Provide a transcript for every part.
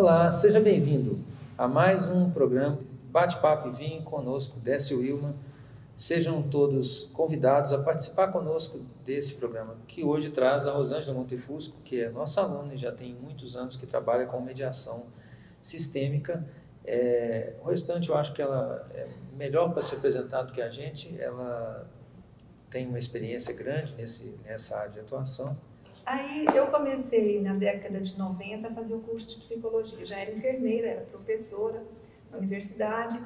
Olá, seja bem-vindo a mais um programa Bate-Papo e Vinho conosco, Décio Wilma. Sejam todos convidados a participar conosco desse programa, que hoje traz a Rosângela Montefusco, que é nossa aluna e já tem muitos anos que trabalha com mediação sistêmica. É, o restante eu acho que ela é melhor para ser apresentado que a gente, ela tem uma experiência grande nesse, nessa área de atuação. Aí eu comecei na década de 90 a fazer o curso de psicologia. Já era enfermeira, era professora na universidade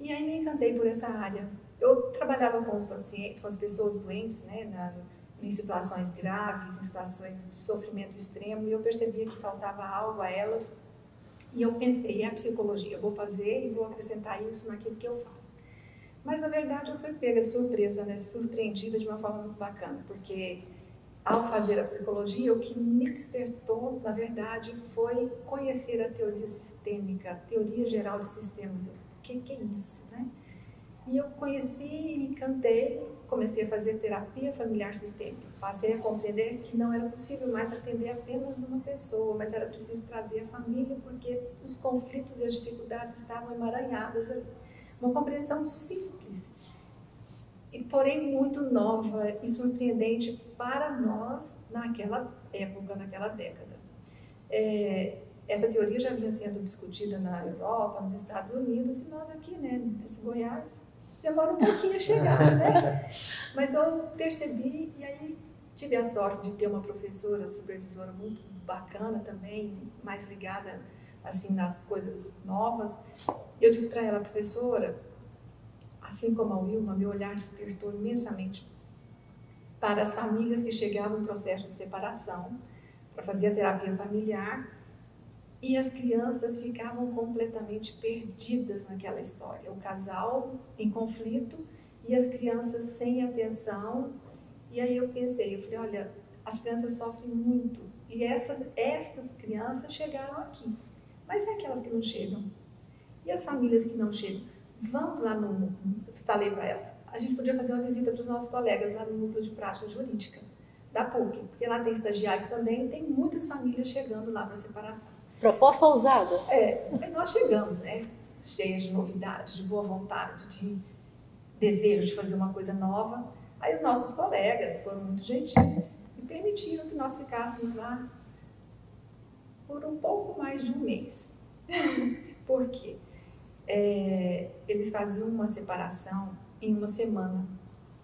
e aí me encantei por essa área. Eu trabalhava com os pacientes, com as pessoas doentes, né, na, em situações graves, em situações de sofrimento extremo, e eu percebia que faltava algo a elas. E eu pensei, é a psicologia, eu vou fazer e vou acrescentar isso naquilo que eu faço. Mas na verdade eu fui pega de surpresa, né, surpreendida de uma forma muito bacana, porque ao fazer a psicologia, o que me despertou, na verdade, foi conhecer a teoria sistêmica, a teoria geral de sistemas. O que, que é isso, né? E eu conheci e me encantei, comecei a fazer terapia familiar sistêmica. Passei a compreender que não era possível mais atender apenas uma pessoa, mas era preciso trazer a família porque os conflitos e as dificuldades estavam emaranhadas ali. Uma compreensão simples e porém muito nova e surpreendente para nós naquela época, naquela década. É, essa teoria já vinha sendo discutida na Europa, nos Estados Unidos, e nós aqui, né, nesse Goiás, demora um pouquinho a chegar, né? Mas eu percebi, e aí tive a sorte de ter uma professora, supervisora muito bacana também, mais ligada, assim, nas coisas novas. Eu disse para ela, professora, assim como a Wilma, meu olhar despertou imensamente para as famílias que chegavam em processo de separação, para fazer a terapia familiar, e as crianças ficavam completamente perdidas naquela história. O casal em conflito e as crianças sem atenção. E aí eu pensei, eu falei, olha, as crianças sofrem muito. E essas, estas crianças chegaram aqui. Mas é aquelas que não chegam. E as famílias que não chegam? Vamos lá no. Falei para ela, a gente podia fazer uma visita para os nossos colegas lá no núcleo de prática jurídica da PUC, porque lá tem estagiários também, tem muitas famílias chegando lá para separação. Proposta ousada. É, nós chegamos, né? Cheias de novidades, de boa vontade, de desejo de fazer uma coisa nova. Aí os nossos colegas foram muito gentis e permitiram que nós ficássemos lá por um pouco mais de um mês. Por quê? É, eles faziam uma separação em uma semana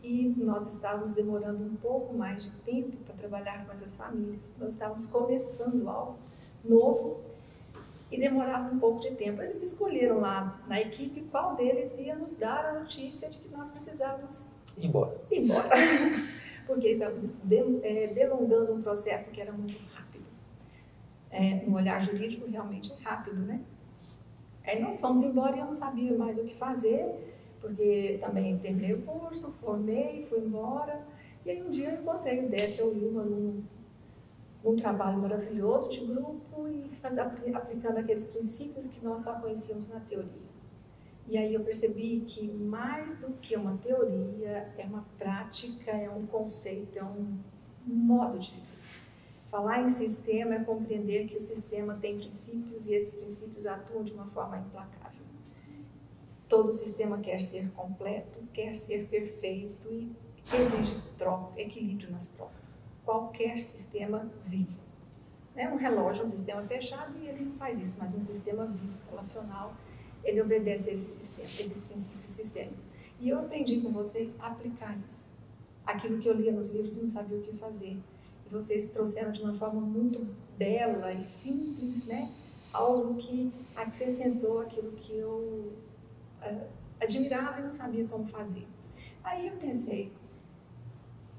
e nós estávamos demorando um pouco mais de tempo para trabalhar com essas famílias. Nós estávamos começando algo novo e demorava um pouco de tempo. Eles escolheram lá na equipe qual deles ia nos dar a notícia de que nós precisávamos ir embora. Ir embora. Porque estávamos é, delongando um processo que era muito rápido. É, no olhar jurídico, realmente é rápido, né? Aí nós fomos embora e eu não sabia mais o que fazer, porque também terminei o curso, formei, fui embora. E aí um dia eu encontrei o Décio Wilma num, num trabalho maravilhoso de grupo e aplicando aqueles princípios que nós só conhecíamos na teoria. E aí eu percebi que mais do que uma teoria, é uma prática, é um conceito, é um modo de viver. Falar em sistema é compreender que o sistema tem princípios e esses princípios atuam de uma forma implacável. Todo sistema quer ser completo, quer ser perfeito e exige troca, equilíbrio nas trocas. Qualquer sistema vivo. Né? Um relógio é um sistema fechado e ele não faz isso, mas um sistema vivo, relacional, ele obedece a esses, sistemas, esses princípios sistêmicos. E eu aprendi com vocês a aplicar isso. Aquilo que eu lia nos livros e não sabia o que fazer vocês trouxeram de uma forma muito bela e simples, né? Algo que acrescentou aquilo que eu uh, admirava e não sabia como fazer. Aí eu pensei,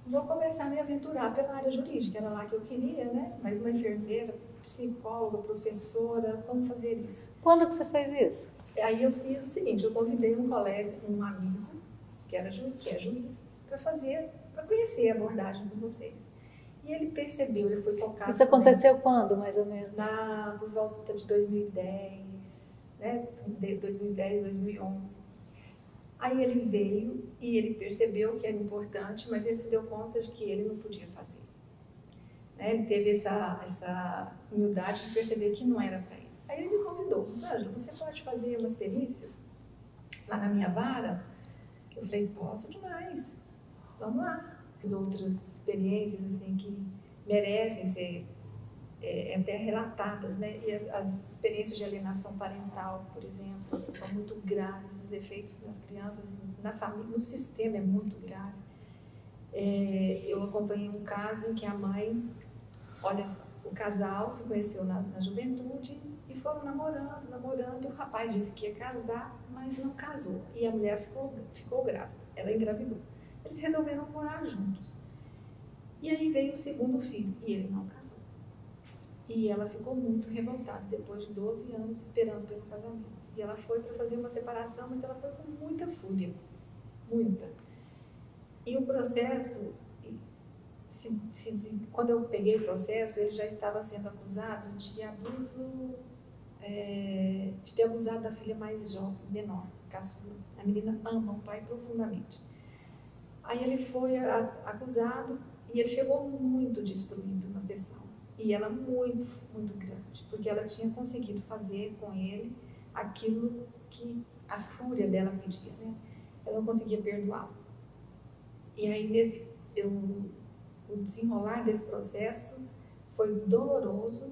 vou começar a me aventurar pela área jurídica, era lá que eu queria, né? Mas uma enfermeira, psicóloga, professora, como fazer isso? Quando que você fez isso? Aí eu fiz o seguinte, eu convidei um colega, um amigo, que, era ju que é juiz, para fazer, para conhecer a abordagem com vocês. E ele percebeu, ele foi tocado. Isso aconteceu quando, mais ou menos? Na, por volta de 2010, né? 2010, 2011. Aí ele veio e ele percebeu que era importante, mas ele se deu conta de que ele não podia fazer. Né? Ele teve essa, essa humildade de perceber que não era para ele. Aí ele me convidou, Sandra, você pode fazer umas perícias lá na minha vara? Eu falei, posso demais, vamos lá. As outras experiências, assim, que merecem ser é, até relatadas, né? E as, as, experiências de alienação parental, por exemplo, são muito graves, os efeitos nas crianças, na família, no sistema é muito grave. É, eu acompanhei um caso em que a mãe, olha só, o casal se conheceu na, na juventude e foram namorando, namorando, o rapaz disse que ia casar, mas não casou. E a mulher ficou, ficou grávida, ela engravidou. Eles resolveram morar juntos. E aí veio o segundo filho, e ele não casou. E ela ficou muito revoltada, depois de 12 anos esperando pelo casamento. E ela foi para fazer uma separação, mas ela foi com muita fúria. Muita. E o processo se, se, quando eu peguei o processo, ele já estava sendo acusado de abuso, é, de ter abusado da filha mais jovem, menor, caçula. A menina ama o pai profundamente. Aí ele foi acusado e ele chegou muito destruído na sessão. E ela muito, muito grande, porque ela tinha conseguido fazer com ele aquilo que a fúria dela pedia, né? Ela não conseguia perdoá-lo. E aí, nesse, eu o desenrolar desse processo foi doloroso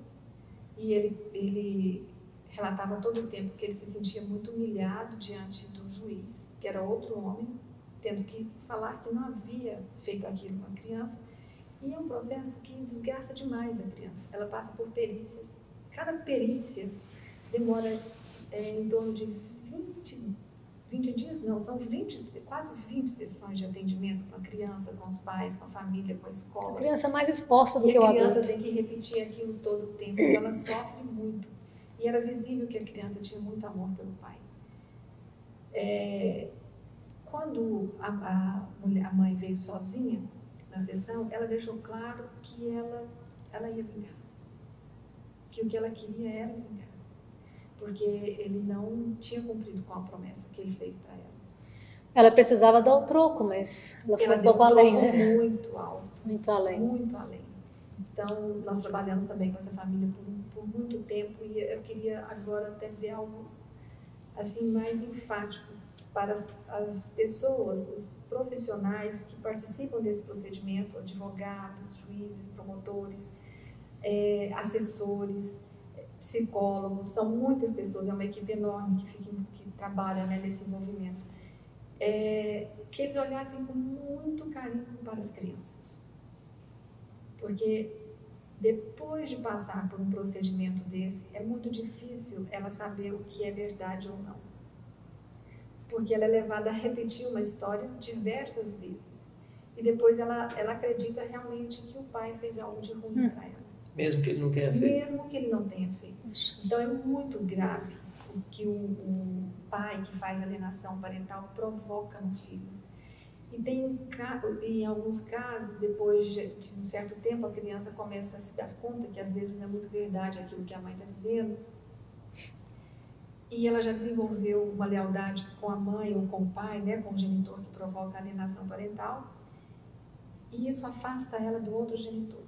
e ele, ele relatava todo o tempo que ele se sentia muito humilhado diante do juiz, que era outro homem, tendo que falar que não havia feito aquilo com a criança. E é um processo que desgasta demais a criança. Ela passa por perícias. Cada perícia demora é, em torno de 20 20 dias não, são 20, quase 20 sessões de atendimento com a criança, com os pais, com a família, com a escola. A criança é mais exposta do e que o adulto. a criança tem que repetir aquilo todo o tempo, então ela sofre muito. E era visível que a criança tinha muito amor pelo pai. É, quando a, a, mulher, a mãe veio sozinha na sessão, ela deixou claro que ela, ela ia vingar. Que o que ela queria era vingar porque ele não tinha cumprido com a promessa que ele fez para ela. Ela precisava dar o troco, mas ela foi ela um pouco além, né? Muito alto. Muito além. Muito além. Então, nós trabalhamos também com essa família por, por muito tempo e eu queria agora até dizer algo assim mais enfático para as, as pessoas, os profissionais que participam desse procedimento, advogados, juízes, promotores, é, assessores, psicólogos, são muitas pessoas, é uma equipe enorme que, fica, que trabalha né, nesse movimento, é, que eles olhassem com muito carinho para as crianças. Porque depois de passar por um procedimento desse, é muito difícil ela saber o que é verdade ou não. Porque ela é levada a repetir uma história diversas vezes. E depois ela, ela acredita realmente que o pai fez algo de ruim hum. para ela. Mesmo que ele não tenha feito. Mesmo que ele não tenha feito. Então é muito grave o que o, o pai que faz alienação parental provoca no filho. E tem em alguns casos, depois de, de, um certo tempo, a criança começa a se dar conta que às vezes não é muito verdade aquilo que a mãe está dizendo. E ela já desenvolveu uma lealdade com a mãe ou com o pai, né, com o genitor que provoca a alienação parental. E isso afasta ela do outro genitor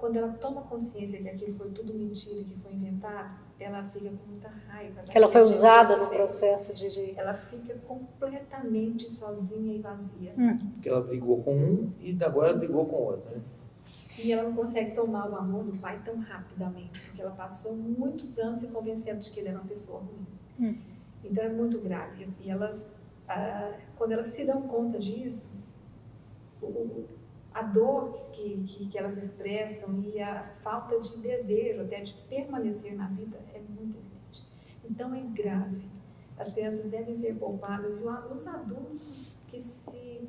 quando ela toma consciência que aquilo foi tudo mentira, que foi inventado, ela fica com muita raiva. Ela foi usada no processo de, Ela fica completamente sozinha e vazia. Hum. Porque ela brigou com um e agora brigou com o outro. Né? E ela não consegue tomar o amor do pai tão rapidamente, porque ela passou muitos anos se convencendo de que ele era uma pessoa ruim. Hum. Então é muito grave. E elas, ah, quando elas se dão conta disso, o, a dor que, que, que, elas expressam e a falta de desejo até de permanecer na vida é muito evidente. Então é grave. As crianças devem ser poupadas e os adultos que se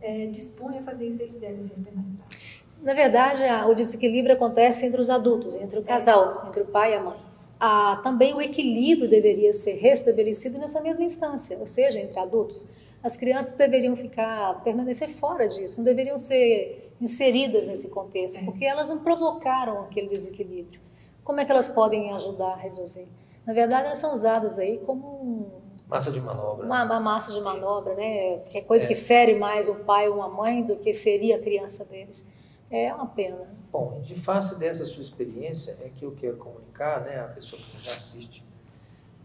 é, dispõem a fazer isso, eles devem ser penalizados. Na verdade, o desequilíbrio acontece entre os adultos, entre o casal, entre o pai e a mãe. Ah, também o equilíbrio deveria ser restabelecido nessa mesma instância, ou seja, entre adultos as crianças deveriam ficar, permanecer fora disso, não deveriam ser inseridas nesse contexto, porque elas não provocaram aquele desequilíbrio. Como é que elas podem ajudar a resolver? Na verdade, elas são usadas aí como massa de manobra. Uma, uma, massa de manobra, né? Que é coisa é. que fere mais um pai ou uma mãe do que ferir a criança deles. É uma pena. Bom, de face dessa sua experiência, é que eu quero comunicar, né, a pessoa que nos assiste,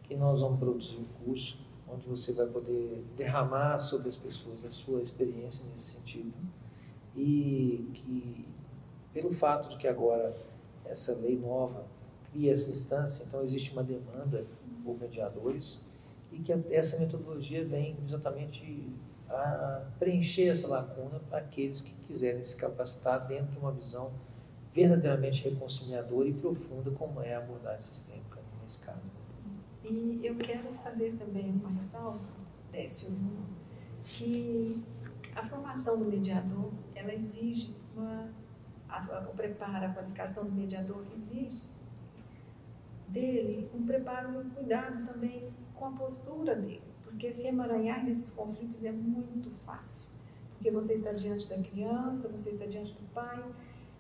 que nós vamos produzir um curso onde você vai poder derramar sobre as pessoas a sua experiência nesse sentido e que pelo fato de que agora essa lei nova cria essa instância, então existe uma demanda por mediadores e que essa metodologia vem exatamente a preencher essa lacuna para aqueles que quiserem se capacitar dentro de uma visão verdadeiramente reconciliadora e profunda como é a abordagem sistêmica nesse caso. E eu quero fazer também uma ressalva, Décio, que a formação do mediador, ela exige uma, o preparo, a qualificação do mediador exige dele um preparo e um cuidado também com a postura dele. Porque se emaranhar nesses conflitos é muito fácil. Porque você está diante da criança, você está diante do pai.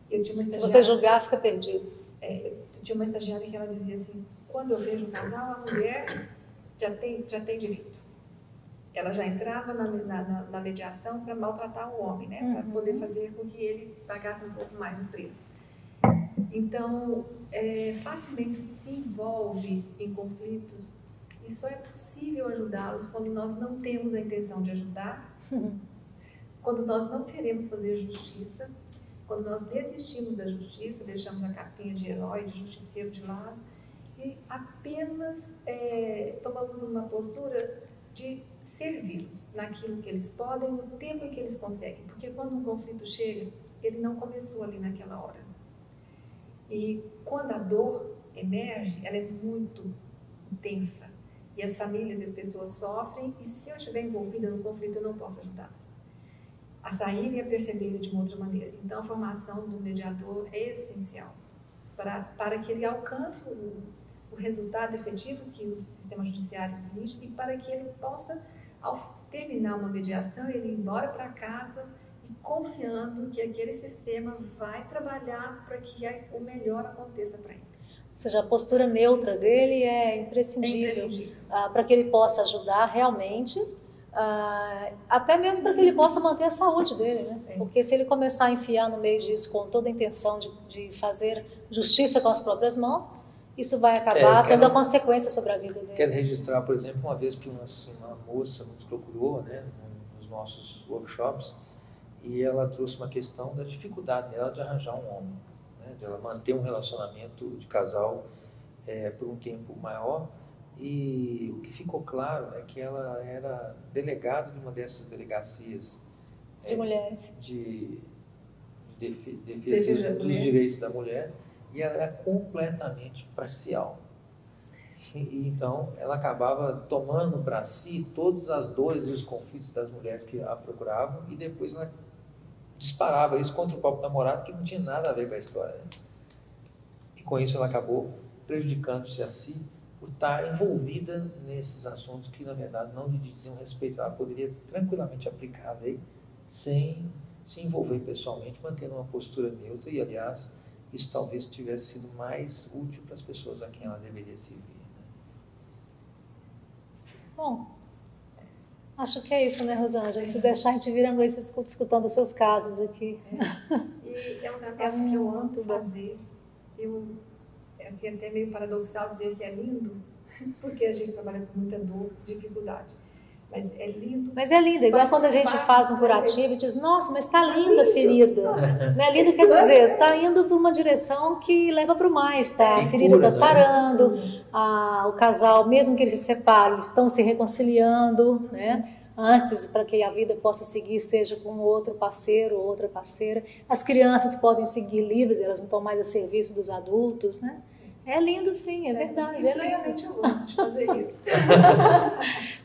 Eu tinha uma se você julgar, fica perdido. É, tinha uma estagiária que ela dizia assim, quando eu vejo um casal, a mulher já tem, já tem direito. Ela já entrava na, na, na mediação para maltratar o homem, né? Para uhum. poder fazer com que ele pagasse um pouco mais o preço. Então, é, facilmente se envolve em conflitos só é possível ajudá-los quando nós não temos a intenção de ajudar, quando nós não queremos fazer justiça, quando nós desistimos da justiça, deixamos a capinha de herói, de justiceiro de lado e apenas é, tomamos uma postura de servi-los naquilo que eles podem, no tempo em que eles conseguem. Porque quando um conflito chega, ele não começou ali naquela hora. E quando a dor emerge, ela é muito intensa. E as famílias e as pessoas sofrem, e se eu estiver envolvida no conflito, eu não posso ajudá-los a sair e a perceber de uma outra maneira. Então, a formação do mediador é essencial para, para que ele alcance o, o resultado efetivo que o sistema judiciário exige e para que ele possa, ao terminar uma mediação, ele ir embora para casa e confiando que aquele sistema vai trabalhar para que o melhor aconteça para eles. Ou seja, a postura neutra dele é imprescindível, é imprescindível. Uh, para que ele possa ajudar realmente, uh, até mesmo para que ele possa manter a saúde dele, né? É. Porque se ele começar a enfiar no meio disso com toda a intenção de, de fazer justiça com as próprias mãos, isso vai acabar é, tendo a consequência sobre a vida dele. Quero registrar, por exemplo, uma vez que uma, assim, uma moça nos procurou, né, nos nossos workshops, e ela trouxe uma questão da dificuldade dela de arranjar um homem, né, de ela manter um relacionamento de casal é, por um tempo maior. E o que ficou claro é que ela era delegada de uma dessas delegacias de é, mulheres de, de defesa, defesa dos, dos direitos da mulher e ela era completamente parcial. E, então, ela acabava tomando para si todas as dores e os conflitos das mulheres que a procuravam e depois ela disparava isso contra o próprio namorado, que não tinha nada a ver com a história. Né? E com isso ela acabou prejudicando-se a si por estar envolvida nesses assuntos que, na verdade, não lhe diziam respeito. Ela poderia tranquilamente aplicar a lei sem se envolver pessoalmente, mantendo uma postura neutra e, aliás, isso talvez tivesse sido mais útil para as pessoas a quem ela deveria servir. Né? Bom, acho que é isso, né, Rosângela? Se deixar, a gente vira a noite escutando os seus casos aqui. É. E é um trabalho é que eu amo fazer. Eu, assim, até meio paradoxal dizer que é lindo, porque a gente trabalha com muita dor, dificuldade. Mas é lindo. Mas é lindo, igual quando a gente faz um curativo e diz, nossa, mas está linda a ferida. Não é linda quer dizer, está indo para uma direção que leva para o mais, tá? A ferida está né? sarando, a, o casal, mesmo que eles se separem, estão se reconciliando, né? Antes, para que a vida possa seguir, seja com outro parceiro ou outra parceira. As crianças podem seguir livres, elas não estão mais a serviço dos adultos, né? É lindo, sim, é, é verdade. É estranhamente eu gosto de fazer isso.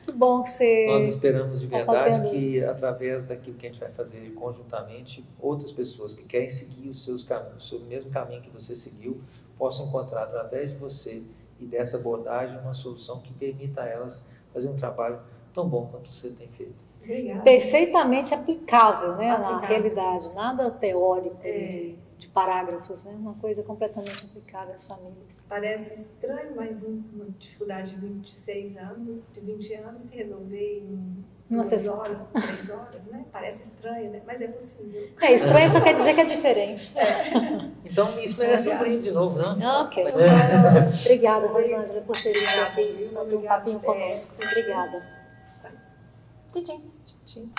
que bom que você. Nós esperamos de tá verdade que, isso. através daquilo que a gente vai fazer conjuntamente, outras pessoas que querem seguir os seus caminhos, o mesmo caminho que você seguiu, possam encontrar através de você e dessa abordagem uma solução que permita a elas fazer um trabalho tão bom quanto você tem feito. Obrigada. Perfeitamente aplicável, né, aplicável. na realidade, nada teórico. É de parágrafos, né? Uma coisa completamente aplicável às famílias. Parece estranho, mas um, uma dificuldade de 26 anos, de 20 anos, se resolver em duas sessão. horas, três horas, né? Parece estranho, né? Mas é possível. É estranho, só quer dizer que é diferente. Então, isso merece um brinde de novo, não? Ok. Bom, Obrigada, Rosângela, por ter vindo Obrigada, aqui, bater um Obrigada, papinho conosco. Obrigada. Tchim, tchim. tchim.